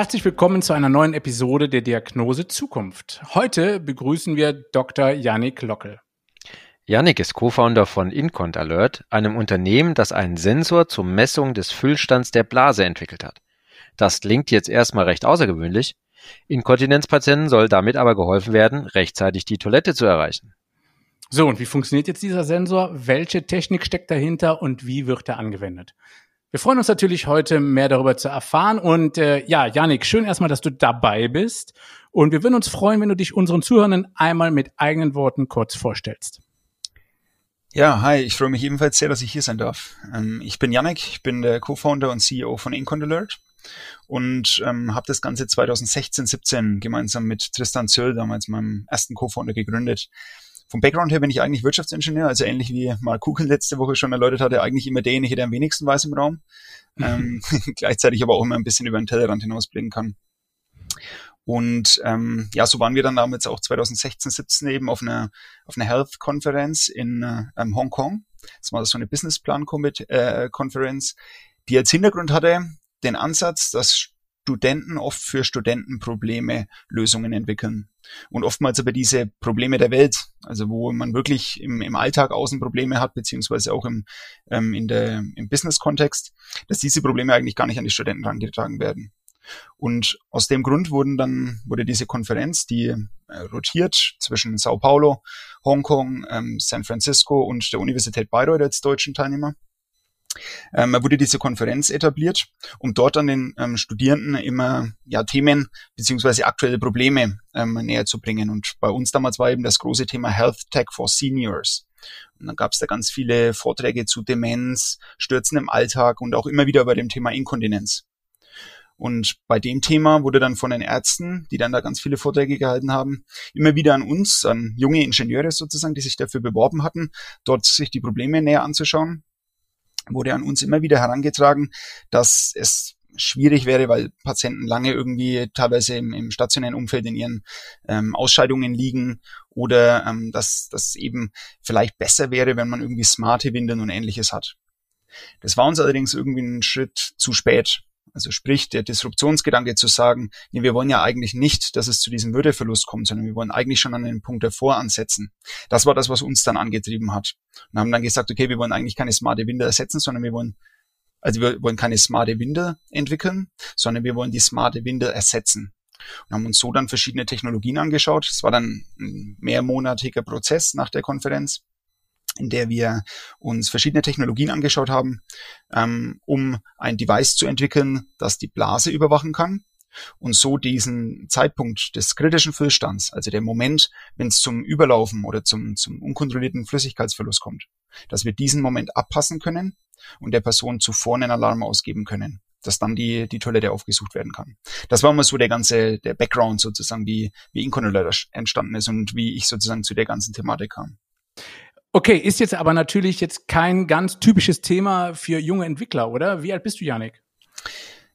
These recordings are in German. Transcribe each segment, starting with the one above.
Herzlich willkommen zu einer neuen Episode der Diagnose Zukunft. Heute begrüßen wir Dr. Yannick Lockel. Yannick ist Co-Founder von Incont Alert, einem Unternehmen, das einen Sensor zur Messung des Füllstands der Blase entwickelt hat. Das klingt jetzt erstmal recht außergewöhnlich. Inkontinenzpatienten soll damit aber geholfen werden, rechtzeitig die Toilette zu erreichen. So, und wie funktioniert jetzt dieser Sensor? Welche Technik steckt dahinter und wie wird er angewendet? Wir freuen uns natürlich heute mehr darüber zu erfahren. Und äh, ja, Janik, schön erstmal, dass du dabei bist. Und wir würden uns freuen, wenn du dich unseren Zuhörern einmal mit eigenen Worten kurz vorstellst. Ja, hi, ich freue mich ebenfalls sehr, dass ich hier sein darf. Ähm, ich bin Janik, ich bin der Co-Founder und CEO von Incon Alert und ähm, habe das Ganze 2016, 17 gemeinsam mit Tristan Zöll, damals meinem ersten Co-Founder, gegründet. Vom Background her bin ich eigentlich Wirtschaftsingenieur, also ähnlich wie Mark Kuchen letzte Woche schon erläutert hatte, eigentlich immer derjenige, der am wenigsten weiß im Raum. ähm, gleichzeitig aber auch immer ein bisschen über den Tellerrand hinausblicken kann. Und ähm, ja, so waren wir dann damals auch 2016, 17 eben auf einer auf einer Health-Konferenz in ähm, Hongkong. Das war so eine Businessplan-Konferenz, äh, die als Hintergrund hatte den Ansatz, dass Studenten oft für Studentenprobleme Lösungen entwickeln. Und oftmals aber diese Probleme der Welt, also wo man wirklich im, im Alltag Außenprobleme hat, beziehungsweise auch im, ähm, in der, im Business-Kontext, dass diese Probleme eigentlich gar nicht an die Studenten herangetragen werden. Und aus dem Grund wurden dann, wurde diese Konferenz, die äh, rotiert zwischen Sao Paulo, Hongkong, ähm, San Francisco und der Universität Bayreuth als deutschen Teilnehmer, ähm, wurde diese Konferenz etabliert, um dort an den ähm, Studierenden immer ja, Themen beziehungsweise aktuelle Probleme ähm, näher zu bringen. Und bei uns damals war eben das große Thema Health Tech for Seniors. Und dann gab es da ganz viele Vorträge zu Demenz, Stürzen im Alltag und auch immer wieder bei dem Thema Inkontinenz. Und bei dem Thema wurde dann von den Ärzten, die dann da ganz viele Vorträge gehalten haben, immer wieder an uns, an junge Ingenieure sozusagen, die sich dafür beworben hatten, dort sich die Probleme näher anzuschauen wurde an uns immer wieder herangetragen, dass es schwierig wäre, weil Patienten lange irgendwie teilweise im, im stationären Umfeld in ihren ähm, Ausscheidungen liegen oder ähm, dass das eben vielleicht besser wäre, wenn man irgendwie smarte Windeln und ähnliches hat. Das war uns allerdings irgendwie ein Schritt zu spät. Also sprich, der Disruptionsgedanke zu sagen, nee, wir wollen ja eigentlich nicht, dass es zu diesem Würdeverlust kommt, sondern wir wollen eigentlich schon an den Punkt davor ansetzen. Das war das, was uns dann angetrieben hat. Und haben dann gesagt, okay, wir wollen eigentlich keine smarte Winde ersetzen, sondern wir wollen, also wir wollen keine smarte Winde entwickeln, sondern wir wollen die smarte Winde ersetzen. Und haben uns so dann verschiedene Technologien angeschaut. Es war dann ein mehrmonatiger Prozess nach der Konferenz in der wir uns verschiedene Technologien angeschaut haben, ähm, um ein Device zu entwickeln, das die Blase überwachen kann und so diesen Zeitpunkt des kritischen Füllstands, also der Moment, wenn es zum Überlaufen oder zum, zum unkontrollierten Flüssigkeitsverlust kommt, dass wir diesen Moment abpassen können und der Person zuvor einen Alarm ausgeben können, dass dann die, die Toilette aufgesucht werden kann. Das war mal so der ganze, der Background sozusagen, wie, wie Incontroller entstanden ist und wie ich sozusagen zu der ganzen Thematik kam. Okay, ist jetzt aber natürlich jetzt kein ganz typisches Thema für junge Entwickler, oder? Wie alt bist du, Janik?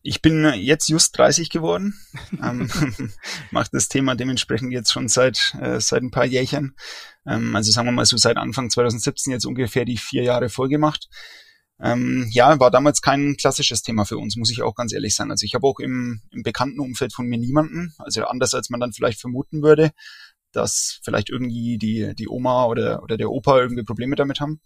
Ich bin jetzt just 30 geworden, ähm, mache das Thema dementsprechend jetzt schon seit äh, seit ein paar Jährchen. Ähm, also sagen wir mal so seit Anfang 2017 jetzt ungefähr die vier Jahre voll gemacht. Ähm, ja, war damals kein klassisches Thema für uns, muss ich auch ganz ehrlich sein. Also ich habe auch im, im bekannten Umfeld von mir niemanden, also anders als man dann vielleicht vermuten würde, dass vielleicht irgendwie die, die Oma oder, oder der Opa irgendwie Probleme damit haben.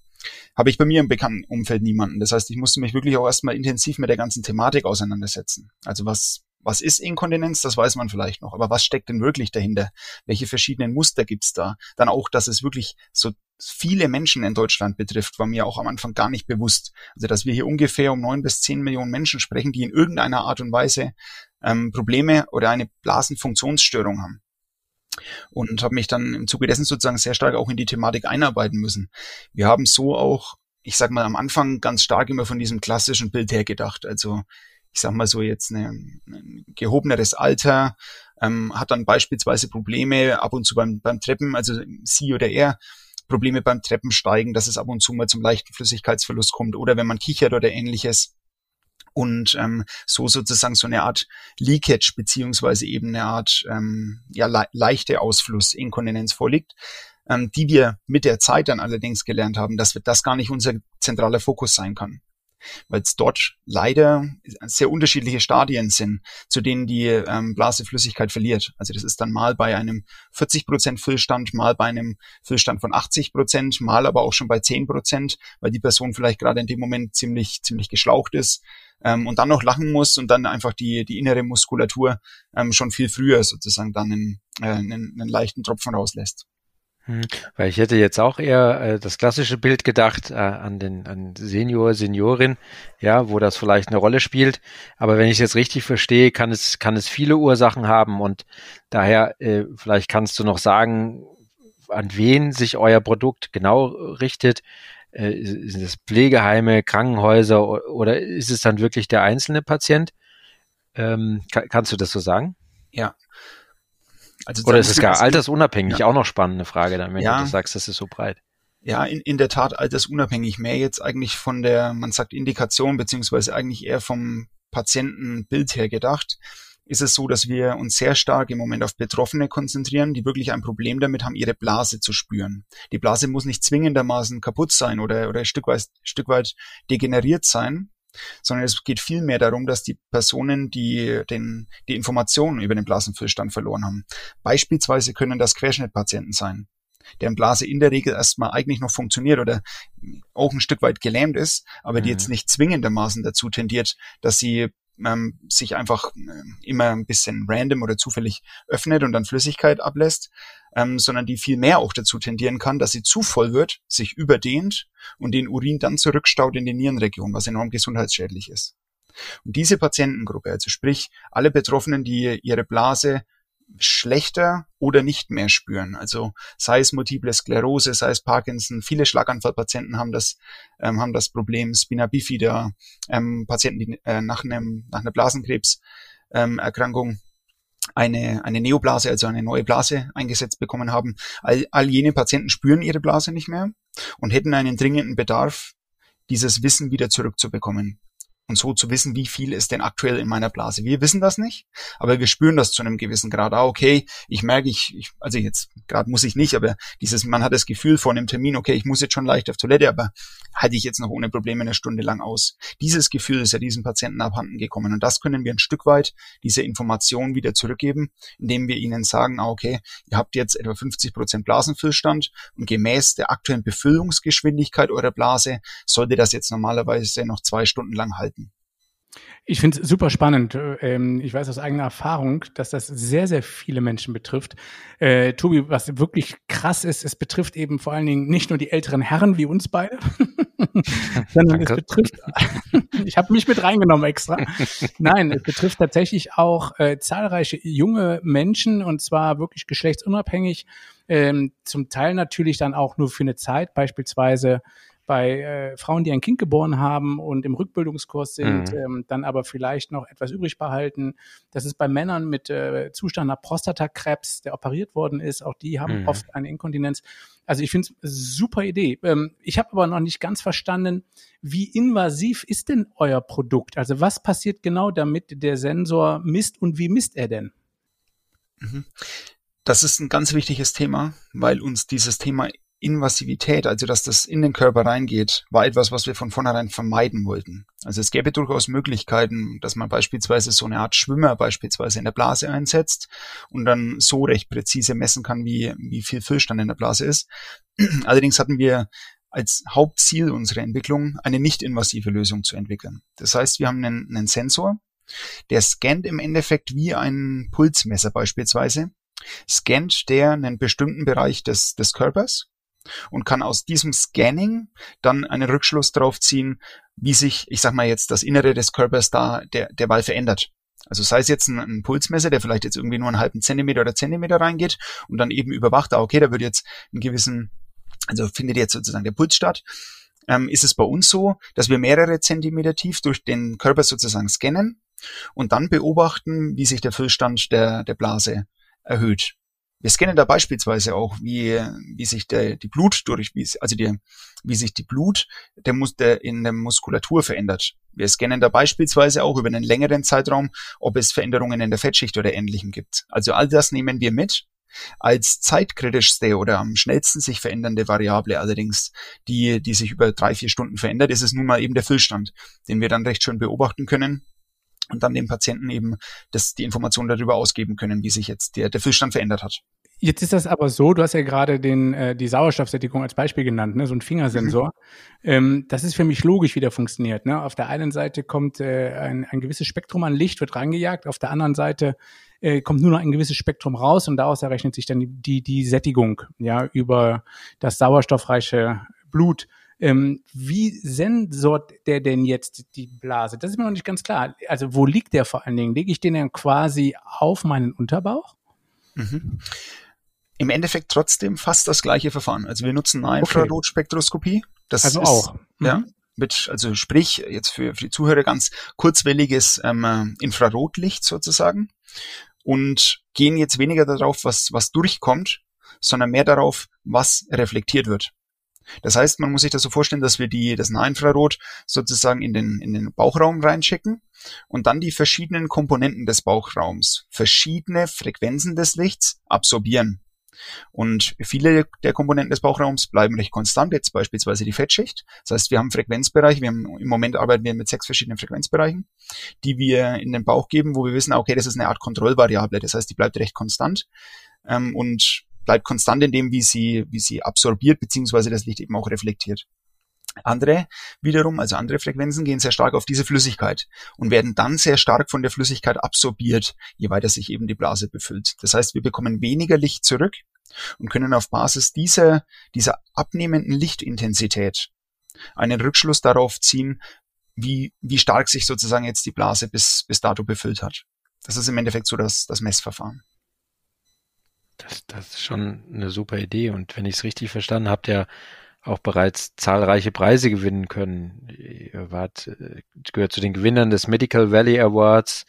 Habe ich bei mir im bekannten Umfeld niemanden. Das heißt, ich musste mich wirklich auch erstmal intensiv mit der ganzen Thematik auseinandersetzen. Also was, was ist Inkontinenz, das weiß man vielleicht noch, aber was steckt denn wirklich dahinter? Welche verschiedenen Muster gibt's da? Dann auch, dass es wirklich so viele Menschen in Deutschland betrifft, war mir auch am Anfang gar nicht bewusst. Also dass wir hier ungefähr um neun bis zehn Millionen Menschen sprechen, die in irgendeiner Art und Weise ähm, Probleme oder eine Blasenfunktionsstörung haben und habe mich dann im Zuge dessen sozusagen sehr stark auch in die Thematik einarbeiten müssen. Wir haben so auch ich sag mal, am Anfang ganz stark immer von diesem klassischen Bild her gedacht. Also ich sag mal so jetzt eine, ein gehobeneres Alter, ähm, hat dann beispielsweise Probleme ab und zu beim, beim Treppen, also sie oder er, Probleme beim Treppensteigen, dass es ab und zu mal zum leichten Flüssigkeitsverlust kommt oder wenn man kichert oder ähnliches und ähm, so sozusagen so eine Art Leakage beziehungsweise eben eine Art ähm, ja, le leichte Ausflussinkontinenz vorliegt, ähm, die wir mit der Zeit dann allerdings gelernt haben, dass wir das gar nicht unser zentraler Fokus sein kann weil es dort leider sehr unterschiedliche Stadien sind, zu denen die ähm, Blase Flüssigkeit verliert. Also das ist dann mal bei einem 40 Prozent Füllstand, mal bei einem Füllstand von 80 Prozent, mal aber auch schon bei 10 Prozent, weil die Person vielleicht gerade in dem Moment ziemlich ziemlich geschlaucht ist ähm, und dann noch lachen muss und dann einfach die die innere Muskulatur ähm, schon viel früher sozusagen dann einen, äh, einen, einen leichten Tropfen rauslässt. Hm, weil ich hätte jetzt auch eher äh, das klassische Bild gedacht äh, an den an Senior, Seniorin, ja, wo das vielleicht eine Rolle spielt. Aber wenn ich es jetzt richtig verstehe, kann es kann es viele Ursachen haben und daher äh, vielleicht kannst du noch sagen, an wen sich euer Produkt genau richtet. Äh, sind es Pflegeheime, Krankenhäuser oder ist es dann wirklich der einzelne Patient? Ähm, kann, kannst du das so sagen? Ja, also Oder ist es gar altersunabhängig? Ja. Auch noch spannende Frage, dann, wenn ja. du sagst, das ist so breit. Ja, in, in der Tat altersunabhängig. Mehr jetzt eigentlich von der, man sagt Indikation, beziehungsweise eigentlich eher vom Patientenbild her gedacht, ist es so, dass wir uns sehr stark im Moment auf Betroffene konzentrieren, die wirklich ein Problem damit haben, ihre Blase zu spüren. Die Blase muss nicht zwingendermaßen kaputt sein oder, oder ein Stück weit, Stück weit degeneriert sein, sondern es geht vielmehr darum, dass die Personen, die den, die Informationen über den Blasenfüllstand verloren haben, beispielsweise können das Querschnittpatienten sein, deren Blase in der Regel erstmal eigentlich noch funktioniert oder auch ein Stück weit gelähmt ist, aber die mhm. jetzt nicht zwingendermaßen dazu tendiert, dass sie ähm, sich einfach äh, immer ein bisschen random oder zufällig öffnet und dann Flüssigkeit ablässt, ähm, sondern die viel mehr auch dazu tendieren kann, dass sie zu voll wird, sich überdehnt und den Urin dann zurückstaut in die Nierenregion, was enorm gesundheitsschädlich ist. Und diese Patientengruppe, also sprich alle Betroffenen, die ihre Blase schlechter oder nicht mehr spüren. Also sei es multiple Sklerose, sei es Parkinson, viele Schlaganfallpatienten haben das, ähm, haben das Problem, Spina bifida, ähm, Patienten, die äh, nach, einem, nach einer Blasenkrebserkrankung ähm, eine, eine Neoblase, also eine neue Blase eingesetzt bekommen haben. All, all jene Patienten spüren ihre Blase nicht mehr und hätten einen dringenden Bedarf, dieses Wissen wieder zurückzubekommen und so zu wissen, wie viel ist denn aktuell in meiner Blase. Wir wissen das nicht, aber wir spüren das zu einem gewissen Grad. Ah, okay, ich merke, ich, ich also jetzt gerade muss ich nicht, aber dieses, man hat das Gefühl vor einem Termin, okay, ich muss jetzt schon leicht auf Toilette, aber halte ich jetzt noch ohne Probleme eine Stunde lang aus. Dieses Gefühl ist ja diesem Patienten abhanden gekommen und das können wir ein Stück weit diese Information wieder zurückgeben, indem wir ihnen sagen, ah, okay, ihr habt jetzt etwa 50 Prozent Blasenfüllstand und gemäß der aktuellen Befüllungsgeschwindigkeit eurer Blase sollte das jetzt normalerweise noch zwei Stunden lang halten. Ich finde es super spannend. Ähm, ich weiß aus eigener Erfahrung, dass das sehr, sehr viele Menschen betrifft. Äh, Tobi, was wirklich krass ist, es betrifft eben vor allen Dingen nicht nur die älteren Herren wie uns beide, sondern Danke. es betrifft, ich habe mich mit reingenommen extra. Nein, es betrifft tatsächlich auch äh, zahlreiche junge Menschen und zwar wirklich geschlechtsunabhängig. Ähm, zum Teil natürlich dann auch nur für eine Zeit, beispielsweise bei äh, Frauen, die ein Kind geboren haben und im Rückbildungskurs sind, mhm. ähm, dann aber vielleicht noch etwas übrig behalten. Das ist bei Männern mit äh, Zustand nach Prostatakrebs, der operiert worden ist. Auch die haben mhm. oft eine Inkontinenz. Also ich finde es super Idee. Ähm, ich habe aber noch nicht ganz verstanden, wie invasiv ist denn euer Produkt? Also was passiert genau, damit der Sensor misst und wie misst er denn? Mhm. Das ist ein ganz wichtiges Thema, weil uns dieses Thema Invasivität, also dass das in den Körper reingeht, war etwas, was wir von vornherein vermeiden wollten. Also es gäbe durchaus Möglichkeiten, dass man beispielsweise so eine Art Schwimmer beispielsweise in der Blase einsetzt und dann so recht präzise messen kann, wie, wie viel Füllstand in der Blase ist. Allerdings hatten wir als Hauptziel unserer Entwicklung eine nicht-invasive Lösung zu entwickeln. Das heißt, wir haben einen, einen Sensor, der scannt im Endeffekt wie ein Pulsmesser beispielsweise, scannt der einen bestimmten Bereich des, des Körpers und kann aus diesem Scanning dann einen Rückschluss darauf ziehen, wie sich, ich sag mal jetzt, das Innere des Körpers da der, derweil verändert. Also sei es jetzt ein, ein, Pulsmesser, der vielleicht jetzt irgendwie nur einen halben Zentimeter oder Zentimeter reingeht und dann eben überwacht, ah, okay, da wird jetzt einen gewissen, also findet jetzt sozusagen der Puls statt. ähm, ist es bei uns so, dass wir mehrere Zentimeter tief durch den Körper sozusagen scannen und dann beobachten, wie sich der Füllstand der, der Blase erhöht. Wir scannen da beispielsweise auch, wie, wie sich der, die Blut durch, wie, also die, wie sich die Blut der, der in der Muskulatur verändert. Wir scannen da beispielsweise auch über einen längeren Zeitraum, ob es Veränderungen in der Fettschicht oder Ähnlichem gibt. Also all das nehmen wir mit. Als zeitkritischste oder am schnellsten sich verändernde Variable allerdings, die, die sich über drei, vier Stunden verändert, ist es nun mal eben der Füllstand, den wir dann recht schön beobachten können und dann dem Patienten eben das, die Information darüber ausgeben können, wie sich jetzt der, der Füllstand verändert hat. Jetzt ist das aber so, du hast ja gerade den, äh, die Sauerstoffsättigung als Beispiel genannt, ne? so ein Fingersensor. Mhm. Ähm, das ist für mich logisch, wie der funktioniert. Ne? Auf der einen Seite kommt äh, ein, ein gewisses Spektrum an Licht, wird reingejagt, auf der anderen Seite äh, kommt nur noch ein gewisses Spektrum raus und daraus errechnet sich dann die, die, die Sättigung ja, über das sauerstoffreiche Blut. Ähm, wie sensort der denn jetzt die Blase? Das ist mir noch nicht ganz klar. Also wo liegt der vor allen Dingen? Lege ich den dann quasi auf meinen Unterbauch? Mhm. Im Endeffekt trotzdem fast das gleiche Verfahren. Also wir nutzen eine Infrarotspektroskopie. Das also ist, auch. Mhm. Ja, mit, also sprich, jetzt für, für die Zuhörer ganz kurzwelliges ähm, Infrarotlicht sozusagen und gehen jetzt weniger darauf, was, was durchkommt, sondern mehr darauf, was reflektiert wird. Das heißt, man muss sich das so vorstellen, dass wir die, das Nahinfrarot sozusagen in den, in den Bauchraum reinschicken und dann die verschiedenen Komponenten des Bauchraums, verschiedene Frequenzen des Lichts absorbieren. Und viele der Komponenten des Bauchraums bleiben recht konstant, jetzt beispielsweise die Fettschicht. Das heißt, wir haben Frequenzbereiche, wir haben, im Moment arbeiten wir mit sechs verschiedenen Frequenzbereichen, die wir in den Bauch geben, wo wir wissen, okay, das ist eine Art Kontrollvariable, das heißt, die bleibt recht konstant. Ähm, und bleibt konstant in dem, wie sie, wie sie absorbiert, beziehungsweise das Licht eben auch reflektiert. Andere wiederum, also andere Frequenzen, gehen sehr stark auf diese Flüssigkeit und werden dann sehr stark von der Flüssigkeit absorbiert, je weiter sich eben die Blase befüllt. Das heißt, wir bekommen weniger Licht zurück und können auf Basis dieser, dieser abnehmenden Lichtintensität einen Rückschluss darauf ziehen, wie, wie stark sich sozusagen jetzt die Blase bis, bis dato befüllt hat. Das ist im Endeffekt so das, das Messverfahren. Das, das ist schon eine super Idee. Und wenn ich es richtig verstanden habe, der auch bereits zahlreiche Preise gewinnen können. Ihr wart, äh, gehört zu den Gewinnern des Medical Valley Awards.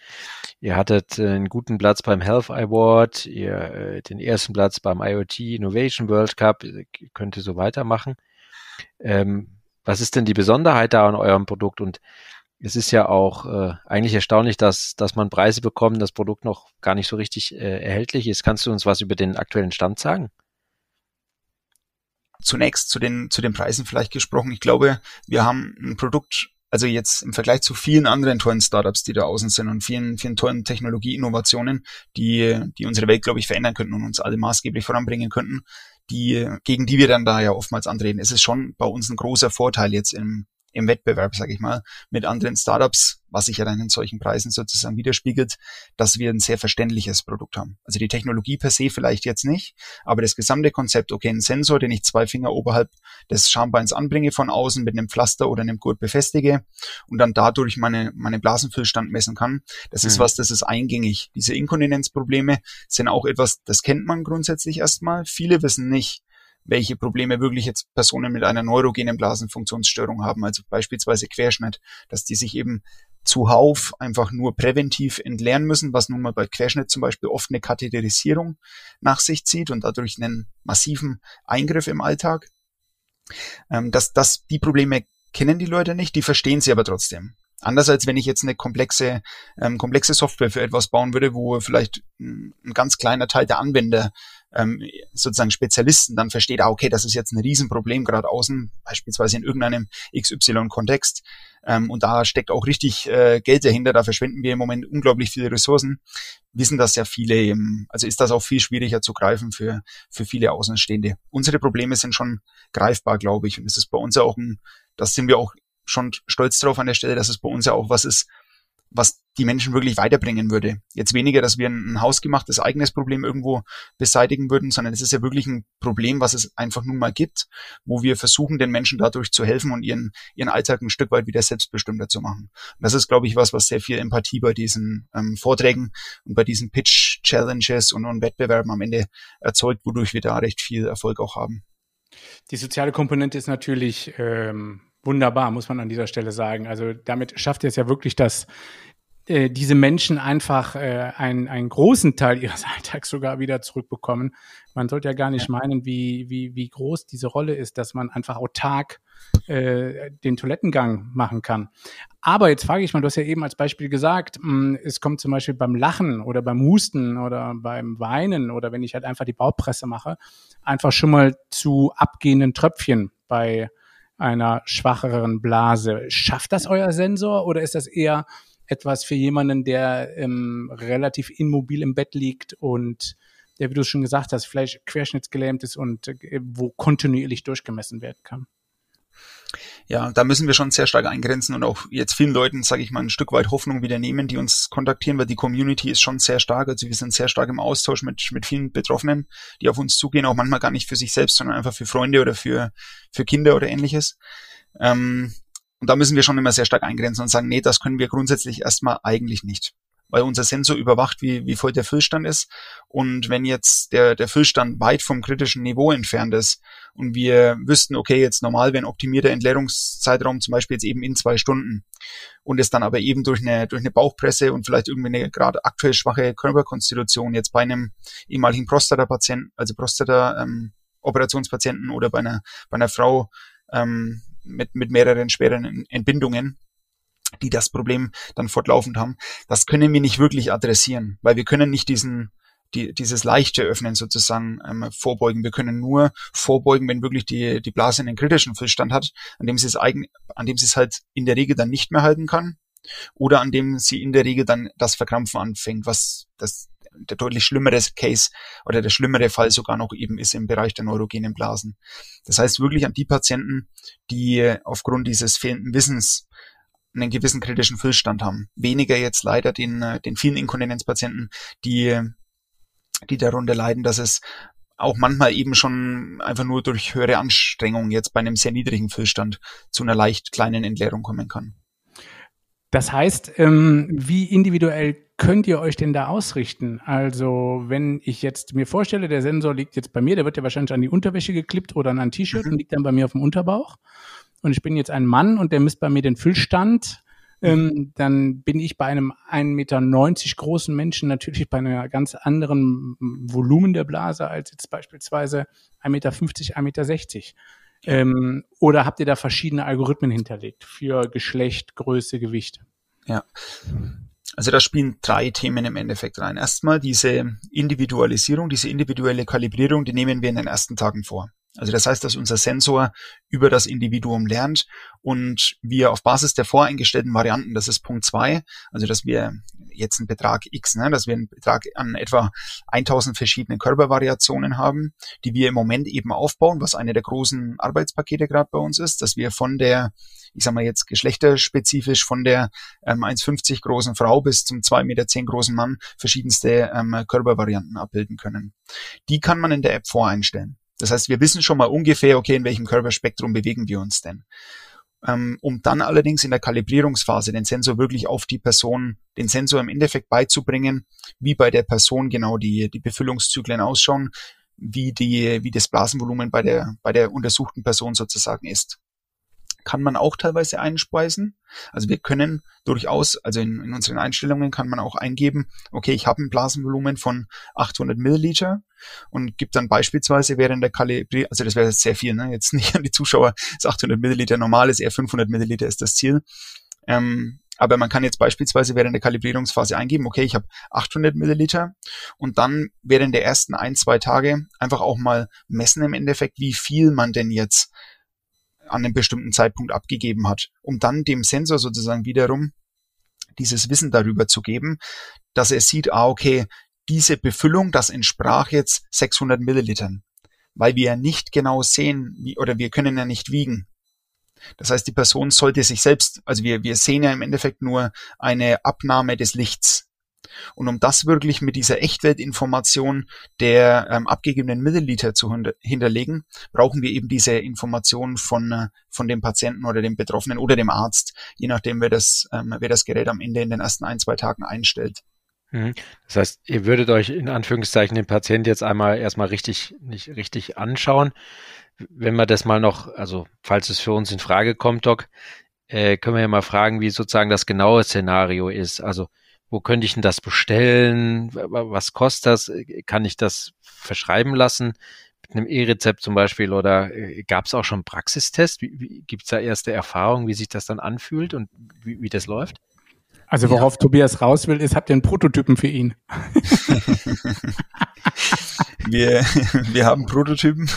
Ihr hattet äh, einen guten Platz beim Health Award, ihr äh, den ersten Platz beim IoT Innovation World Cup. Ihr könnt ihr so weitermachen. Ähm, was ist denn die Besonderheit da an eurem Produkt? Und es ist ja auch äh, eigentlich erstaunlich, dass, dass man Preise bekommt, das Produkt noch gar nicht so richtig äh, erhältlich ist. Kannst du uns was über den aktuellen Stand sagen? Zunächst zu den, zu den Preisen vielleicht gesprochen. Ich glaube, wir haben ein Produkt, also jetzt im Vergleich zu vielen anderen tollen Startups, die da außen sind und vielen, vielen tollen Technologieinnovationen, die, die unsere Welt, glaube ich, verändern könnten und uns alle maßgeblich voranbringen könnten, die, gegen die wir dann da ja oftmals antreten. Es ist schon bei uns ein großer Vorteil jetzt im, im Wettbewerb, sage ich mal, mit anderen Startups, was sich ja dann in solchen Preisen sozusagen widerspiegelt, dass wir ein sehr verständliches Produkt haben. Also die Technologie per se vielleicht jetzt nicht, aber das gesamte Konzept, okay, ein Sensor, den ich zwei Finger oberhalb des Schambeins anbringe von außen mit einem Pflaster oder einem Gurt befestige und dann dadurch meine, meine Blasenfüllstand messen kann, das mhm. ist was, das ist eingängig. Diese Inkontinenzprobleme sind auch etwas, das kennt man grundsätzlich erstmal. Viele wissen nicht, welche Probleme wirklich jetzt Personen mit einer neurogenen Blasenfunktionsstörung haben, also beispielsweise Querschnitt, dass die sich eben zuhauf einfach nur präventiv entleeren müssen, was nun mal bei Querschnitt zum Beispiel oft eine Katheterisierung nach sich zieht und dadurch einen massiven Eingriff im Alltag. Ähm, dass, dass die Probleme kennen die Leute nicht, die verstehen sie aber trotzdem. Anders als wenn ich jetzt eine komplexe, ähm, komplexe Software für etwas bauen würde, wo vielleicht ein ganz kleiner Teil der Anwender ähm, sozusagen Spezialisten dann versteht, ah, okay, das ist jetzt ein Riesenproblem, gerade außen, beispielsweise in irgendeinem XY-Kontext. Ähm, und da steckt auch richtig äh, Geld dahinter, da verschwenden wir im Moment unglaublich viele Ressourcen. Wissen das ja viele eben, also ist das auch viel schwieriger zu greifen für, für viele Außenstehende. Unsere Probleme sind schon greifbar, glaube ich. Und es ist bei uns ja auch ein, das sind wir auch schon stolz drauf an der Stelle, dass es bei uns ja auch was ist, was die Menschen wirklich weiterbringen würde. Jetzt weniger, dass wir ein hausgemachtes eigenes Problem irgendwo beseitigen würden, sondern es ist ja wirklich ein Problem, was es einfach nun mal gibt, wo wir versuchen, den Menschen dadurch zu helfen und ihren, ihren Alltag ein Stück weit wieder selbstbestimmter zu machen. Und das ist, glaube ich, was, was sehr viel Empathie bei diesen ähm, Vorträgen und bei diesen Pitch-Challenges und, und Wettbewerben am Ende erzeugt, wodurch wir da recht viel Erfolg auch haben. Die soziale Komponente ist natürlich ähm, Wunderbar, muss man an dieser Stelle sagen. Also damit schafft ihr es ja wirklich, dass äh, diese Menschen einfach äh, einen, einen großen Teil ihres Alltags sogar wieder zurückbekommen. Man sollte ja gar nicht ja. meinen, wie, wie, wie groß diese Rolle ist, dass man einfach autark äh, den Toilettengang machen kann. Aber jetzt frage ich mal, du hast ja eben als Beispiel gesagt, mh, hm, es kommt zum Beispiel beim Lachen oder beim Husten oder beim Weinen oder wenn ich halt einfach die Bauchpresse mache, einfach schon mal zu abgehenden Tröpfchen bei einer schwacheren Blase. Schafft das euer Sensor oder ist das eher etwas für jemanden, der ähm, relativ immobil im Bett liegt und der, wie du schon gesagt hast, vielleicht querschnittsgelähmt ist und äh, wo kontinuierlich durchgemessen werden kann? Ja, da müssen wir schon sehr stark eingrenzen und auch jetzt vielen Leuten, sage ich mal, ein Stück weit Hoffnung wieder nehmen, die uns kontaktieren, weil die Community ist schon sehr stark. Also wir sind sehr stark im Austausch mit, mit vielen Betroffenen, die auf uns zugehen, auch manchmal gar nicht für sich selbst, sondern einfach für Freunde oder für, für Kinder oder ähnliches. Ähm, und da müssen wir schon immer sehr stark eingrenzen und sagen, nee, das können wir grundsätzlich erstmal eigentlich nicht. Weil unser Sensor überwacht, wie, wie voll der Füllstand ist. Und wenn jetzt der, der Füllstand weit vom kritischen Niveau entfernt ist und wir wüssten, okay, jetzt normal wäre ein optimierter Entleerungszeitraum zum Beispiel jetzt eben in zwei Stunden und es dann aber eben durch eine, durch eine Bauchpresse und vielleicht irgendwie eine gerade aktuell schwache Körperkonstitution jetzt bei einem ehemaligen Prostata-Patienten, also Prostata-Operationspatienten ähm, oder bei einer, bei einer Frau ähm, mit, mit mehreren schweren Entbindungen, die das Problem dann fortlaufend haben. Das können wir nicht wirklich adressieren, weil wir können nicht diesen, die, dieses leichte Öffnen sozusagen ähm, vorbeugen. Wir können nur vorbeugen, wenn wirklich die, die Blase einen kritischen Füllstand hat, an dem sie es eigen, an dem sie es halt in der Regel dann nicht mehr halten kann oder an dem sie in der Regel dann das Verkrampfen anfängt, was das der deutlich schlimmere Case oder der schlimmere Fall sogar noch eben ist im Bereich der neurogenen Blasen. Das heißt wirklich an die Patienten, die aufgrund dieses fehlenden Wissens einen gewissen kritischen Füllstand haben. Weniger jetzt leider den, den vielen Inkontinenzpatienten, die, die darunter leiden, dass es auch manchmal eben schon einfach nur durch höhere Anstrengung jetzt bei einem sehr niedrigen Füllstand zu einer leicht kleinen Entleerung kommen kann. Das heißt, ähm, wie individuell könnt ihr euch denn da ausrichten? Also, wenn ich jetzt mir vorstelle, der Sensor liegt jetzt bei mir, der wird ja wahrscheinlich an die Unterwäsche geklippt oder an ein T-Shirt mhm. und liegt dann bei mir auf dem Unterbauch. Und ich bin jetzt ein Mann und der misst bei mir den Füllstand. Ähm, dann bin ich bei einem 1,90 Meter großen Menschen natürlich bei einer ganz anderen Volumen der Blase als jetzt beispielsweise 1,50 Meter, 1,60 Meter. Ähm, oder habt ihr da verschiedene Algorithmen hinterlegt für Geschlecht, Größe, Gewicht? Ja. Also da spielen drei Themen im Endeffekt rein. Erstmal diese Individualisierung, diese individuelle Kalibrierung, die nehmen wir in den ersten Tagen vor. Also das heißt, dass unser Sensor über das Individuum lernt und wir auf Basis der voreingestellten Varianten, das ist Punkt zwei, also dass wir jetzt einen Betrag X, ne, dass wir einen Betrag an etwa 1000 verschiedene Körpervariationen haben, die wir im Moment eben aufbauen, was eine der großen Arbeitspakete gerade bei uns ist, dass wir von der, ich sag mal jetzt geschlechterspezifisch, von der ähm, 1,50 großen Frau bis zum 2,10 Meter großen Mann verschiedenste ähm, Körpervarianten abbilden können. Die kann man in der App voreinstellen. Das heißt, wir wissen schon mal ungefähr, okay, in welchem Körperspektrum bewegen wir uns denn. Ähm, um dann allerdings in der Kalibrierungsphase den Sensor wirklich auf die Person, den Sensor im Endeffekt beizubringen, wie bei der Person genau die, die Befüllungszyklen ausschauen, wie die, wie das Blasenvolumen bei der, bei der untersuchten Person sozusagen ist kann man auch teilweise einspeisen. Also wir können durchaus, also in, in unseren Einstellungen kann man auch eingeben, okay, ich habe ein Blasenvolumen von 800 Milliliter und gibt dann beispielsweise während der Kalibrierung, also das wäre sehr viel, ne? jetzt nicht an die Zuschauer, ist 800 Milliliter normal, ist eher 500 Milliliter ist das Ziel. Ähm, aber man kann jetzt beispielsweise während der Kalibrierungsphase eingeben, okay, ich habe 800 Milliliter und dann während der ersten ein, zwei Tage einfach auch mal messen im Endeffekt, wie viel man denn jetzt an einem bestimmten Zeitpunkt abgegeben hat, um dann dem Sensor sozusagen wiederum dieses Wissen darüber zu geben, dass er sieht, ah, okay, diese Befüllung, das entsprach jetzt 600 Millilitern, weil wir ja nicht genau sehen, wie, oder wir können ja nicht wiegen. Das heißt, die Person sollte sich selbst, also wir, wir sehen ja im Endeffekt nur eine Abnahme des Lichts. Und um das wirklich mit dieser Echtwertinformation der ähm, abgegebenen Milliliter zu hinterlegen, brauchen wir eben diese Information von, äh, von dem Patienten oder dem Betroffenen oder dem Arzt, je nachdem, wer das, ähm, wer das Gerät am Ende in den ersten ein, zwei Tagen einstellt. Mhm. Das heißt, ihr würdet euch in Anführungszeichen den Patient jetzt einmal erstmal richtig, nicht richtig anschauen. Wenn wir das mal noch, also falls es für uns in Frage kommt, Doc, äh, können wir ja mal fragen, wie sozusagen das genaue Szenario ist. Also wo könnte ich denn das bestellen? Was kostet das? Kann ich das verschreiben lassen? Mit einem E-Rezept zum Beispiel oder äh, gab es auch schon Praxistest? Gibt es da erste Erfahrungen, wie sich das dann anfühlt und wie, wie das läuft? Also worauf ja. Tobias raus will, ist, habt ihr einen Prototypen für ihn? wir, wir haben Prototypen.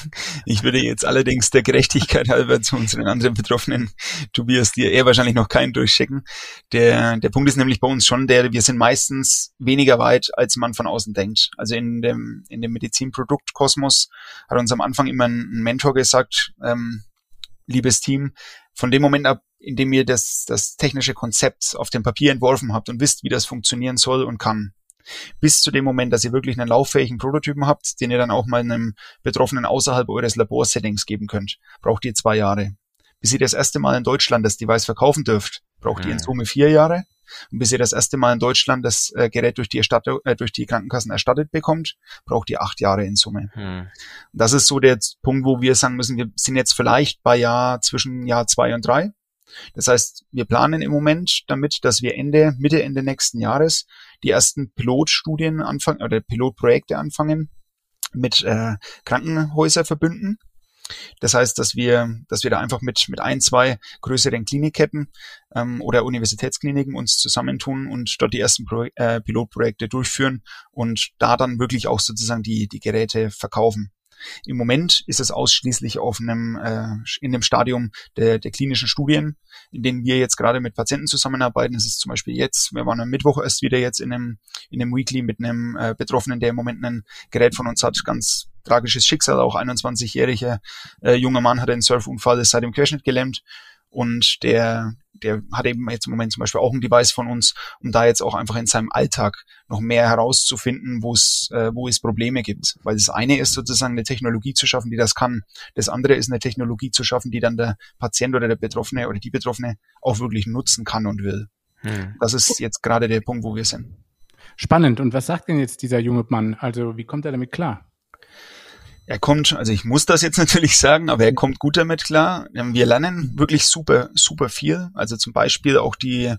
Ich würde jetzt allerdings der Gerechtigkeit halber zu unseren anderen Betroffenen, Tobias, dir eher wahrscheinlich noch keinen durchschicken. Der, der Punkt ist nämlich bei uns schon der, wir sind meistens weniger weit, als man von außen denkt. Also in dem, in dem Medizinproduktkosmos hat uns am Anfang immer ein Mentor gesagt, ähm, liebes Team, von dem Moment ab, in dem ihr das, das technische Konzept auf dem Papier entworfen habt und wisst, wie das funktionieren soll und kann, bis zu dem Moment, dass ihr wirklich einen lauffähigen Prototypen habt, den ihr dann auch mal einem Betroffenen außerhalb eures Laborsettings geben könnt, braucht ihr zwei Jahre. Bis ihr das erste Mal in Deutschland das Device verkaufen dürft, braucht mhm. ihr in mhm. Summe vier Jahre. Und bis ihr das erste Mal in Deutschland das äh, Gerät durch die, äh, durch die Krankenkassen erstattet bekommt, braucht ihr acht Jahre in Summe. Hm. Das ist so der Punkt, wo wir sagen müssen, wir sind jetzt vielleicht bei Jahr zwischen Jahr zwei und drei. Das heißt, wir planen im Moment damit, dass wir Ende, Mitte, Ende nächsten Jahres die ersten Pilotstudien anfangen oder Pilotprojekte anfangen mit äh, Krankenhäuserverbünden. Das heißt, dass wir, dass wir da einfach mit, mit ein, zwei größeren Klinikketten ähm, oder Universitätskliniken uns zusammentun und dort die ersten Pro äh, Pilotprojekte durchführen und da dann wirklich auch sozusagen die, die Geräte verkaufen. Im Moment ist es ausschließlich auf einem, äh, in dem Stadium der, der klinischen Studien, in denen wir jetzt gerade mit Patienten zusammenarbeiten. Es ist zum Beispiel jetzt, wir waren am Mittwoch erst wieder jetzt in einem, in einem Weekly mit einem äh, Betroffenen, der im Moment ein Gerät von uns hat, ganz tragisches Schicksal, auch 21-jähriger äh, junger Mann hat einen Surfunfall, ist seit dem Querschnitt gelähmt. Und der, der hat eben jetzt im Moment zum Beispiel auch ein Device von uns, um da jetzt auch einfach in seinem Alltag noch mehr herauszufinden, wo es, äh, wo es Probleme gibt. Weil das eine ist sozusagen eine Technologie zu schaffen, die das kann. Das andere ist eine Technologie zu schaffen, die dann der Patient oder der Betroffene oder die Betroffene auch wirklich nutzen kann und will. Hm. Das ist jetzt gerade der Punkt, wo wir sind. Spannend. Und was sagt denn jetzt dieser junge Mann? Also wie kommt er damit klar? Er kommt, also ich muss das jetzt natürlich sagen, aber er kommt gut damit klar. Ähm, wir lernen wirklich super, super viel. Also zum Beispiel auch die,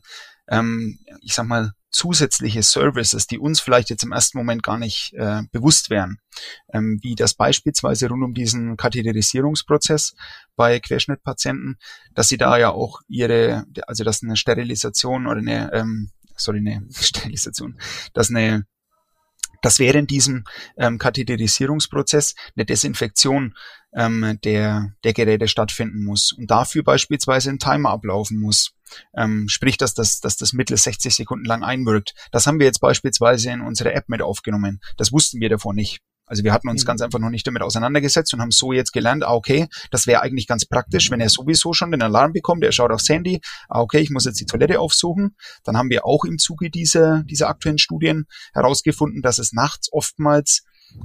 ähm, ich sag mal, zusätzliche Services, die uns vielleicht jetzt im ersten Moment gar nicht äh, bewusst wären, ähm, wie das beispielsweise rund um diesen Katheterisierungsprozess bei Querschnittpatienten, dass sie da ja auch ihre, also dass eine Sterilisation oder eine, ähm, sorry, eine Sterilisation, dass eine dass während diesem ähm, Katheterisierungsprozess eine Desinfektion ähm, der, der Geräte stattfinden muss und dafür beispielsweise ein Timer ablaufen muss. Ähm, sprich, dass das, dass das Mittel 60 Sekunden lang einwirkt. Das haben wir jetzt beispielsweise in unsere App mit aufgenommen. Das wussten wir davor nicht. Also wir hatten uns mhm. ganz einfach noch nicht damit auseinandergesetzt und haben so jetzt gelernt, ah, okay, das wäre eigentlich ganz praktisch, wenn er sowieso schon den Alarm bekommt, er schaut aufs Handy, ah, okay, ich muss jetzt die Toilette aufsuchen. Dann haben wir auch im Zuge dieser, dieser aktuellen Studien herausgefunden, dass es nachts oftmals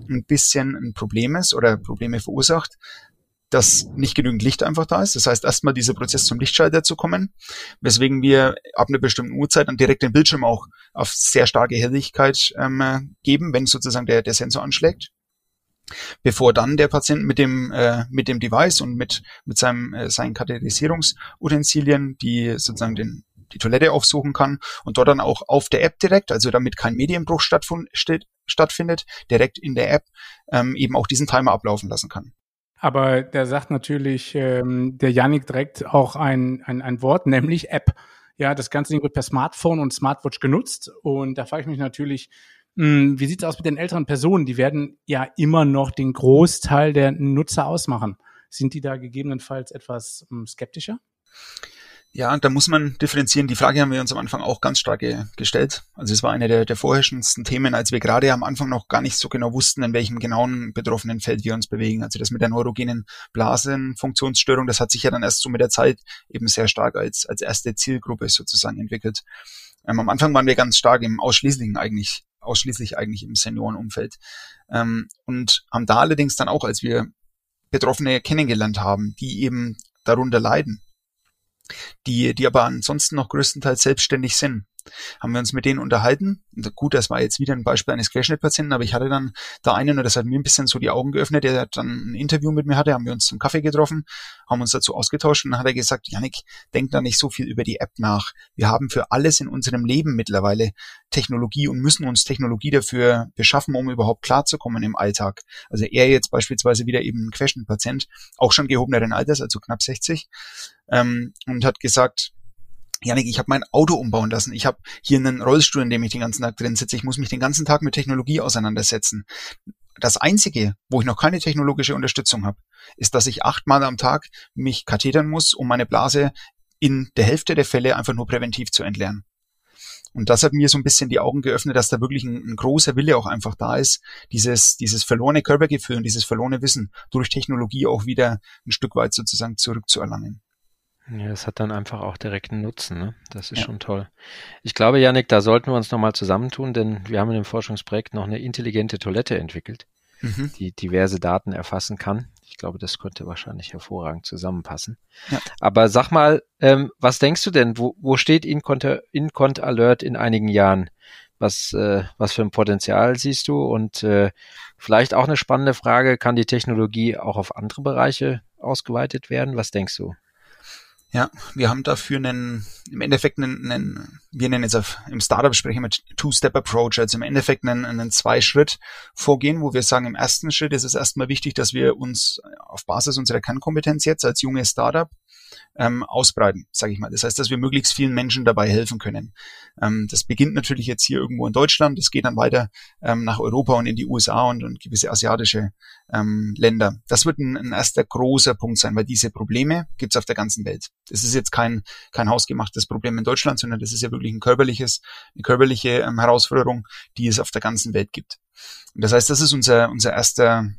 ein bisschen ein Problem ist oder Probleme verursacht, dass nicht genügend Licht einfach da ist. Das heißt, erstmal dieser Prozess zum Lichtschalter zu kommen, weswegen wir ab einer bestimmten Uhrzeit dann direkt den Bildschirm auch auf sehr starke Helligkeit ähm, geben, wenn sozusagen der, der Sensor anschlägt bevor dann der Patient mit dem äh, mit dem Device und mit mit seinem äh, seinen Katheterisierungsutensilien, die sozusagen den die Toilette aufsuchen kann und dort dann auch auf der App direkt, also damit kein Medienbruch stattfindet, direkt in der App ähm, eben auch diesen Timer ablaufen lassen kann. Aber der sagt natürlich ähm, der Yannick direkt auch ein, ein, ein Wort, nämlich App. Ja, das ganze Ding wird per Smartphone und Smartwatch genutzt. Und da frage ich mich natürlich, mh, hm, wie sieht es aus mit den älteren Personen? Die werden ja immer noch den Großteil der Nutzer ausmachen. Sind die da gegebenenfalls etwas mh, hm, skeptischer? Ja, da muss man differenzieren. Die Frage haben wir uns am Anfang auch ganz stark gestellt. Also es war eine der, der vorherrschendsten Themen, als wir gerade am Anfang noch gar nicht so genau wussten, in welchem genauen betroffenen Feld wir uns bewegen. Also das mit der neurogenen Blasenfunktionsstörung, das hat sich ja dann erst so mit der Zeit eben sehr stark als, als erste Zielgruppe sozusagen entwickelt. Ähm, am Anfang waren wir ganz stark im ausschließlichen eigentlich, ausschließlich eigentlich im Seniorenumfeld. Ähm, und haben da allerdings dann auch, als wir Betroffene kennengelernt haben, die eben darunter leiden, die, die aber ansonsten noch größtenteils selbstständig sind, haben wir uns mit denen unterhalten. Gut, das war jetzt wieder ein Beispiel eines Querschnittpatienten, aber ich hatte dann da einen, und das hat mir ein bisschen so die Augen geöffnet, der dann ein Interview mit mir hatte, haben wir uns zum Kaffee getroffen, haben uns dazu ausgetauscht und dann hat er gesagt, Janik, denk da nicht so viel über die App nach. Wir haben für alles in unserem Leben mittlerweile Technologie und müssen uns Technologie dafür beschaffen, um überhaupt klarzukommen im Alltag. Also er jetzt beispielsweise wieder eben ein Querschnittpatient, auch schon gehobeneren Alters, also knapp 60, ähm, und hat gesagt, Janik, ich habe mein Auto umbauen lassen. Ich habe hier einen Rollstuhl, in dem ich den ganzen Tag drin sitze. Ich muss mich den ganzen Tag mit Technologie auseinandersetzen. Das Einzige, wo ich noch keine technologische Unterstützung habe, ist, dass ich achtmal am Tag mich kathetern muss, um meine Blase in der Hälfte der Fälle einfach nur präventiv zu entleeren. Und das hat mir so ein bisschen die Augen geöffnet, dass da wirklich ein, ein, großer Wille auch einfach da ist, dieses, dieses verlorene Körpergefühl und dieses verlorene Wissen durch Technologie auch wieder ein Stück weit sozusagen zurückzuerlangen. Ja, es hat dann einfach auch direkten Nutzen. Ne? Das ist ja. schon toll. Ich glaube, Janik, da sollten wir uns nochmal zusammentun, denn wir haben in dem Forschungsprojekt noch eine intelligente Toilette entwickelt, mhm. die diverse Daten erfassen kann. Ich glaube, das könnte wahrscheinlich hervorragend zusammenpassen. Ja. Aber sag mal, ähm, was denkst du denn? Wo, wo steht Incont, Incont Alert in einigen Jahren? Was, äh, was für ein Potenzial siehst du? Und äh, vielleicht auch eine spannende Frage, kann die Technologie auch auf andere Bereiche ausgeweitet werden? Was denkst du? Ja, wir haben dafür einen, im Endeffekt einen, einen wir nennen auf, im Startup sprechen mit Two-Step-Approach, also im Endeffekt einen, einen Zwei-Schritt-Vorgehen, wo wir sagen, im ersten Schritt ist es erstmal wichtig, dass wir uns auf Basis unserer Kernkompetenz jetzt als junges Startup ähm, ausbreiten, sage ich mal. Das heißt, dass wir möglichst vielen Menschen dabei helfen können. Ähm, das beginnt natürlich jetzt hier irgendwo in Deutschland, das geht dann weiter ähm, nach Europa und in die USA und, und gewisse asiatische ähm, Länder. Das wird ein, ein erster großer Punkt sein, weil diese Probleme gibt es auf der ganzen Welt. Das ist jetzt kein, kein hausgemachtes Problem in Deutschland, sondern das ist ja wirklich ein körperliches, eine körperliche ähm, Herausforderung, die es auf der ganzen Welt gibt. Und das heißt, das ist unser, unser erster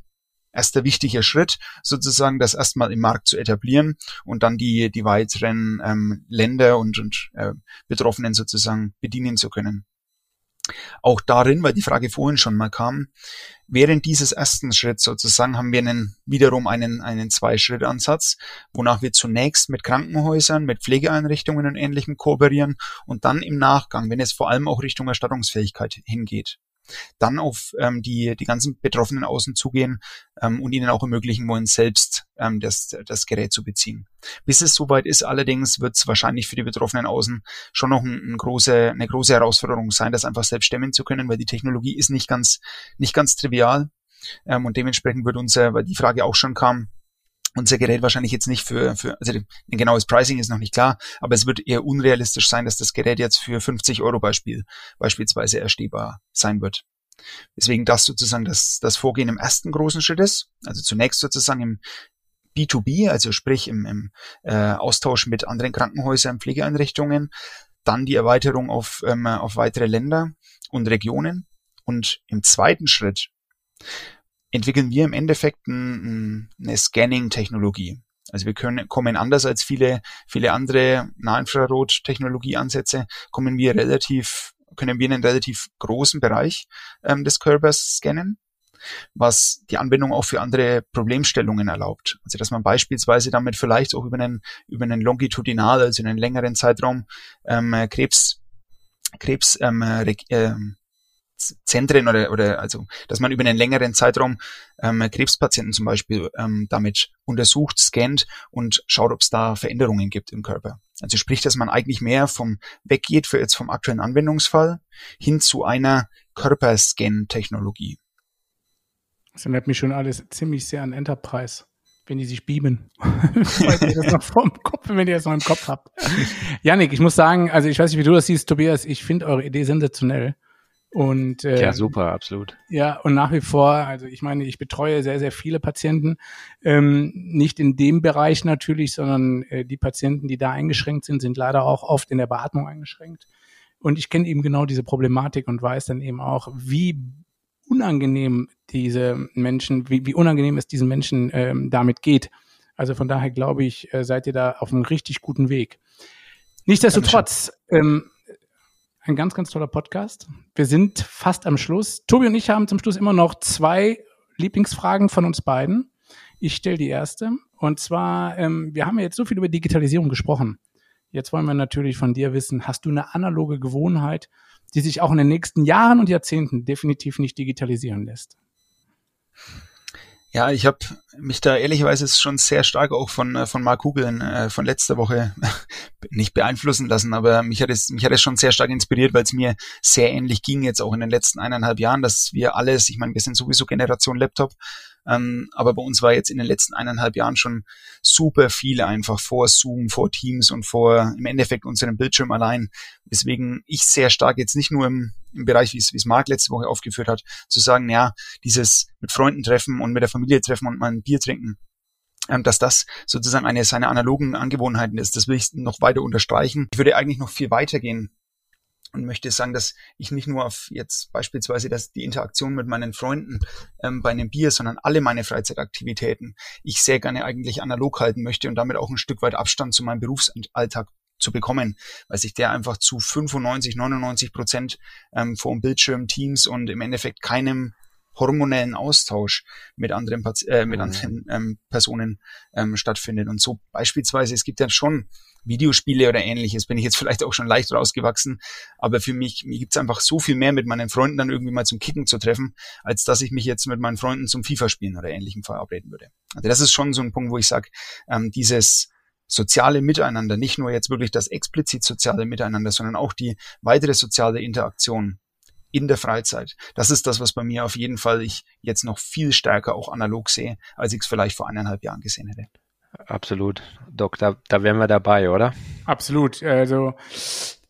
erster wichtiger Schritt, sozusagen das erstmal im Markt zu etablieren und dann die, die weiteren ähm, Länder und, und äh, Betroffenen sozusagen bedienen zu können. Auch darin, weil die Frage vorhin schon mal kam, während dieses ersten Schritts sozusagen haben wir einen, wiederum einen, einen Zwei-Schritt-Ansatz, wonach wir zunächst mit Krankenhäusern, mit Pflegeeinrichtungen und Ähnlichem kooperieren und dann im Nachgang, wenn es vor allem auch Richtung Erstattungsfähigkeit hingeht, dann auf ähm, die, die ganzen Betroffenen außen zugehen ähm, und ihnen auch ermöglichen wollen, selbst ähm, das, das Gerät zu beziehen. Bis es soweit ist, allerdings wird es wahrscheinlich für die Betroffenen außen schon noch ein, ein große, eine große Herausforderung sein, das einfach selbst stemmen zu können, weil die Technologie ist nicht ganz, nicht ganz trivial. Ähm, und dementsprechend wird unser, weil die Frage auch schon kam, unser Gerät wahrscheinlich jetzt nicht für, für also ein genaues Pricing ist noch nicht klar, aber es wird eher unrealistisch sein, dass das Gerät jetzt für 50 Euro Beispiel, beispielsweise erstehbar sein wird. Deswegen das sozusagen das, das Vorgehen im ersten großen Schritt ist, also zunächst sozusagen im B2B, also sprich im, im äh, Austausch mit anderen Krankenhäusern, Pflegeeinrichtungen, dann die Erweiterung auf, ähm, auf weitere Länder und Regionen. Und im zweiten Schritt entwickeln wir im Endeffekt ein, eine Scanning-Technologie. Also wir können, kommen anders als viele, viele andere Nahinfrarot-Technologieansätze, kommen wir relativ, können wir einen relativ großen Bereich ähm, des Körpers scannen, was die Anwendung auch für andere Problemstellungen erlaubt. Also dass man beispielsweise damit vielleicht auch über einen, über einen longitudinal, also einen längeren Zeitraum ähm, Krebs, Krebs ähm, äh, Zentren oder, oder also, dass man über einen längeren Zeitraum ähm, Krebspatienten zum Beispiel ähm, damit untersucht, scannt und schaut, ob es da Veränderungen gibt im Körper. Also sprich, dass man eigentlich mehr vom weggeht für jetzt vom aktuellen Anwendungsfall hin zu einer Körperscan-Technologie. Das erinnert mich schon alles ziemlich sehr an Enterprise wenn die sich beamen. Ihr das noch vom Kopf, wenn ihr das noch im Kopf habt. Janik, ich muss sagen, also ich weiß nicht, wie du das siehst, Tobias, ich finde eure Idee sensationell. Und äh, ja, super, absolut. Ja, und nach wie vor, also ich meine, ich betreue sehr, sehr viele Patienten, ähm, nicht in dem Bereich natürlich, sondern äh, die Patienten, die da eingeschränkt sind, sind leider auch oft in der Beatmung eingeschränkt. Und ich kenne eben genau diese Problematik und weiß dann eben auch, wie unangenehm diese Menschen, wie, wie unangenehm es diesen Menschen ähm, damit geht. Also von daher glaube ich, äh, seid ihr da auf einem richtig guten Weg. Nichtsdestotrotz, ähm, ein ganz, ganz toller Podcast. Wir sind fast am Schluss. Tobi und ich haben zum Schluss immer noch zwei Lieblingsfragen von uns beiden. Ich stelle die erste. Und zwar, ähm, wir haben ja jetzt so viel über Digitalisierung gesprochen. Jetzt wollen wir natürlich von dir wissen, hast du eine analoge Gewohnheit, die sich auch in den nächsten Jahren und Jahrzehnten definitiv nicht digitalisieren lässt? Ja, ich habe mich da ehrlicherweise schon sehr stark auch von, äh, von Mark Kugeln äh, von letzter Woche nicht beeinflussen lassen, aber mich hat es, mich hat es schon sehr stark inspiriert, weil es mir sehr ähnlich ging jetzt auch in den letzten eineinhalb Jahren, dass wir alles, ich meine, wir sind sowieso Generation Laptop, ähm, aber bei uns war jetzt in den letzten eineinhalb Jahren schon super viel einfach vor Zoom, vor Teams und vor im Endeffekt unserem Bildschirm allein. Weswegen ich sehr stark jetzt nicht nur im, im Bereich, wie es, Marc letzte Woche aufgeführt hat, zu sagen, ja, dieses mit Freunden treffen und mit der Familie treffen und mal ein Bier trinken, ähm, dass das sozusagen eine seiner analogen Angewohnheiten ist. Das will ich noch weiter unterstreichen. Ich würde eigentlich noch viel weiter gehen und möchte sagen, dass ich nicht nur auf jetzt beispielsweise dass die Interaktion mit meinen Freunden ähm, bei einem Bier, sondern alle meine Freizeitaktivitäten ich sehr gerne eigentlich analog halten möchte und damit auch ein Stück weit Abstand zu meinem Berufsalltag zu bekommen, weil sich der einfach zu 95, 99 Prozent ähm, vor dem Bildschirm, Teams und im Endeffekt keinem hormonellen Austausch mit anderen, äh, mit mhm. anderen ähm, Personen ähm, stattfindet. Und so beispielsweise, es gibt ja schon Videospiele oder ähnliches, bin ich jetzt vielleicht auch schon leicht rausgewachsen, aber für mich, mir gibt's einfach so viel mehr mit meinen Freunden dann irgendwie mal zum Kicken zu treffen, als dass ich mich jetzt mit meinen Freunden zum FIFA-Spielen oder ähnlichem verabreden würde. Also das ist schon so ein Punkt, wo ich sage, ähm, dieses soziale Miteinander, nicht nur jetzt wirklich das explizit soziale Miteinander, sondern auch die weitere soziale Interaktion in der Freizeit. Das ist das, was bei mir auf jeden Fall ich jetzt noch viel stärker auch analog sehe, als ich es vielleicht vor eineinhalb Jahren gesehen hätte. Absolut. Doc, da, da wären wir dabei, oder? Absolut. Also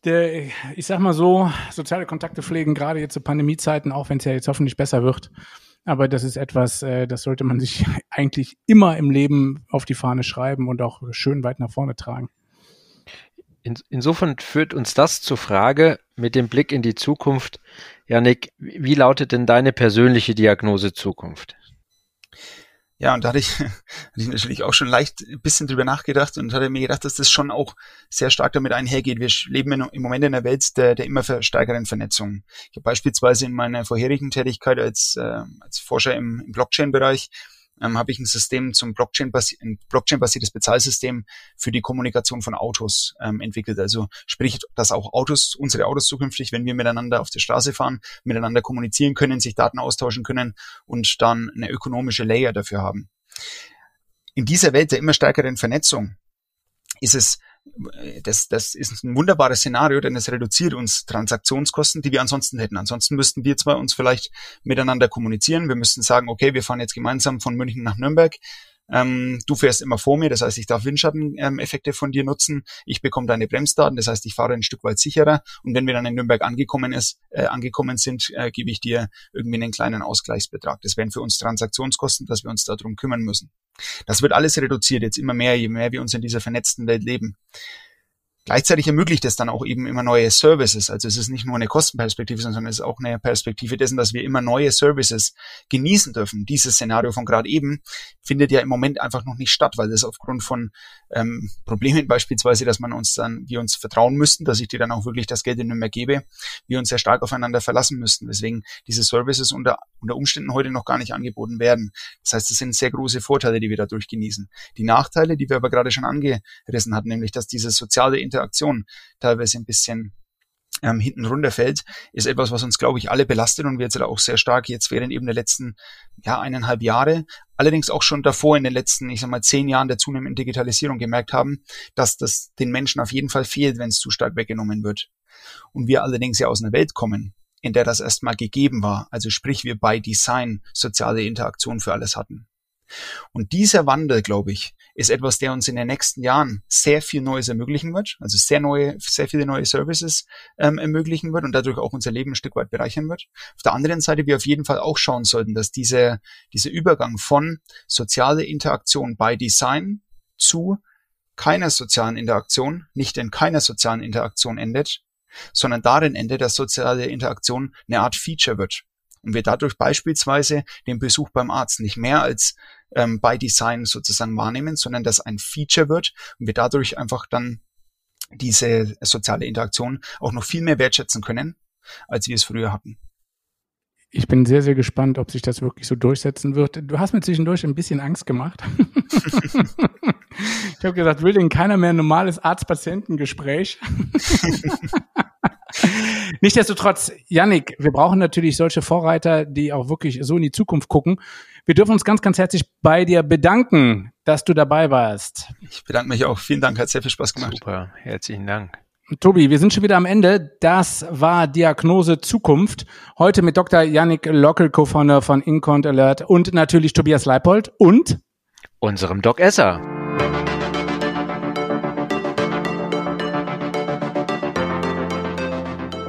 der, ich sag mal so, soziale Kontakte pflegen, gerade jetzt zu Pandemiezeiten, auch wenn es ja jetzt hoffentlich besser wird. Aber das ist etwas, äh, das sollte man sich eigentlich immer im Leben auf die Fahne schreiben und auch schön weit nach vorne tragen. In, insofern führt uns das zur Frage mit dem Blick in die Zukunft. Janik, wie lautet denn deine persönliche Diagnose Zukunft? Ja, und da hatte ich, hatte ich natürlich auch schon leicht ein bisschen drüber nachgedacht und hatte mir gedacht, dass das schon auch sehr stark damit einhergeht. Wir leben im Moment in einer Welt der, der immer stärkeren Vernetzung. Ich habe beispielsweise in meiner vorherigen Tätigkeit als, äh, als Forscher im, im Blockchain-Bereich ähm, habe ich ein System zum Blockchain, ein Blockchain-basiertes Bezahlsystem für die Kommunikation von Autos ähm, entwickelt. Also sprich, dass auch Autos, unsere Autos zukünftig, wenn wir miteinander auf der Straße fahren, miteinander kommunizieren können, sich Daten austauschen können und dann eine ökonomische Layer dafür haben. In dieser Welt der immer stärkeren Vernetzung ist es das, das ist ein wunderbares Szenario, denn es reduziert uns Transaktionskosten, die wir ansonsten hätten. Ansonsten müssten wir zwar uns vielleicht miteinander kommunizieren. Wir müssten sagen, okay, wir fahren jetzt gemeinsam von München nach Nürnberg. Ähm, du fährst immer vor mir, das heißt, ich darf Windschatteneffekte von dir nutzen. Ich bekomme deine Bremsdaten, das heißt, ich fahre ein Stück weit sicherer. Und wenn wir dann in Nürnberg angekommen ist, äh, angekommen sind, äh, gebe ich dir irgendwie einen kleinen Ausgleichsbetrag. Das wären für uns Transaktionskosten, dass wir uns darum kümmern müssen. Das wird alles reduziert jetzt immer mehr, je mehr wir uns in dieser vernetzten Welt leben. Gleichzeitig ermöglicht es dann auch eben immer neue Services. Also es ist nicht nur eine Kostenperspektive, sondern es ist auch eine Perspektive dessen, dass wir immer neue Services genießen dürfen. Dieses Szenario von gerade eben findet ja im Moment einfach noch nicht statt, weil es aufgrund von ähm, Problemen beispielsweise, dass man uns dann, wir uns vertrauen müssten, dass ich dir dann auch wirklich das Geld nicht mehr gebe, wir uns sehr stark aufeinander verlassen müssten. Weswegen diese Services unter, unter Umständen heute noch gar nicht angeboten werden. Das heißt, es sind sehr große Vorteile, die wir dadurch genießen. Die Nachteile, die wir aber gerade schon angerissen hatten, nämlich dass diese soziale Interaktion teilweise ein bisschen ähm, hinten runterfällt, ist etwas, was uns, glaube ich, alle belastet und wir jetzt auch sehr stark jetzt während eben der letzten ja, eineinhalb Jahre, allerdings auch schon davor in den letzten, ich sag mal, zehn Jahren der zunehmenden Digitalisierung gemerkt haben, dass das den Menschen auf jeden Fall fehlt, wenn es zu stark weggenommen wird. Und wir allerdings ja aus einer Welt kommen, in der das erstmal gegeben war, also sprich wir bei Design soziale Interaktion für alles hatten. Und dieser Wandel, glaube ich, ist etwas, der uns in den nächsten Jahren sehr viel Neues ermöglichen wird, also sehr neue, sehr viele neue Services ähm, ermöglichen wird und dadurch auch unser Leben ein Stück weit bereichern wird. Auf der anderen Seite wir auf jeden Fall auch schauen sollten, dass diese, dieser Übergang von soziale Interaktion by Design zu keiner sozialen Interaktion, nicht in keiner sozialen Interaktion endet, sondern darin endet, dass soziale Interaktion eine Art Feature wird und wir dadurch beispielsweise den Besuch beim Arzt nicht mehr als ähm, by Design sozusagen wahrnehmen, sondern dass ein Feature wird und wir dadurch einfach dann diese soziale Interaktion auch noch viel mehr wertschätzen können, als wir es früher hatten. Ich bin sehr, sehr gespannt, ob sich das wirklich so durchsetzen wird. Du hast mir zwischendurch ein bisschen Angst gemacht. ich habe gesagt, will denn keiner mehr ein normales Arzt-Patienten-Gespräch? Nichtsdestotrotz, Yannick, wir brauchen natürlich solche Vorreiter, die auch wirklich so in die Zukunft gucken. Wir dürfen uns ganz, ganz herzlich bei dir bedanken, dass du dabei warst. Ich bedanke mich auch. Vielen Dank, hat sehr viel Spaß gemacht. Super, herzlichen Dank. Tobi, wir sind schon wieder am Ende. Das war Diagnose Zukunft. Heute mit Dr. Yannick Lockel, Co-Founder von Incont Alert und natürlich Tobias Leipold und unserem Doc Esser.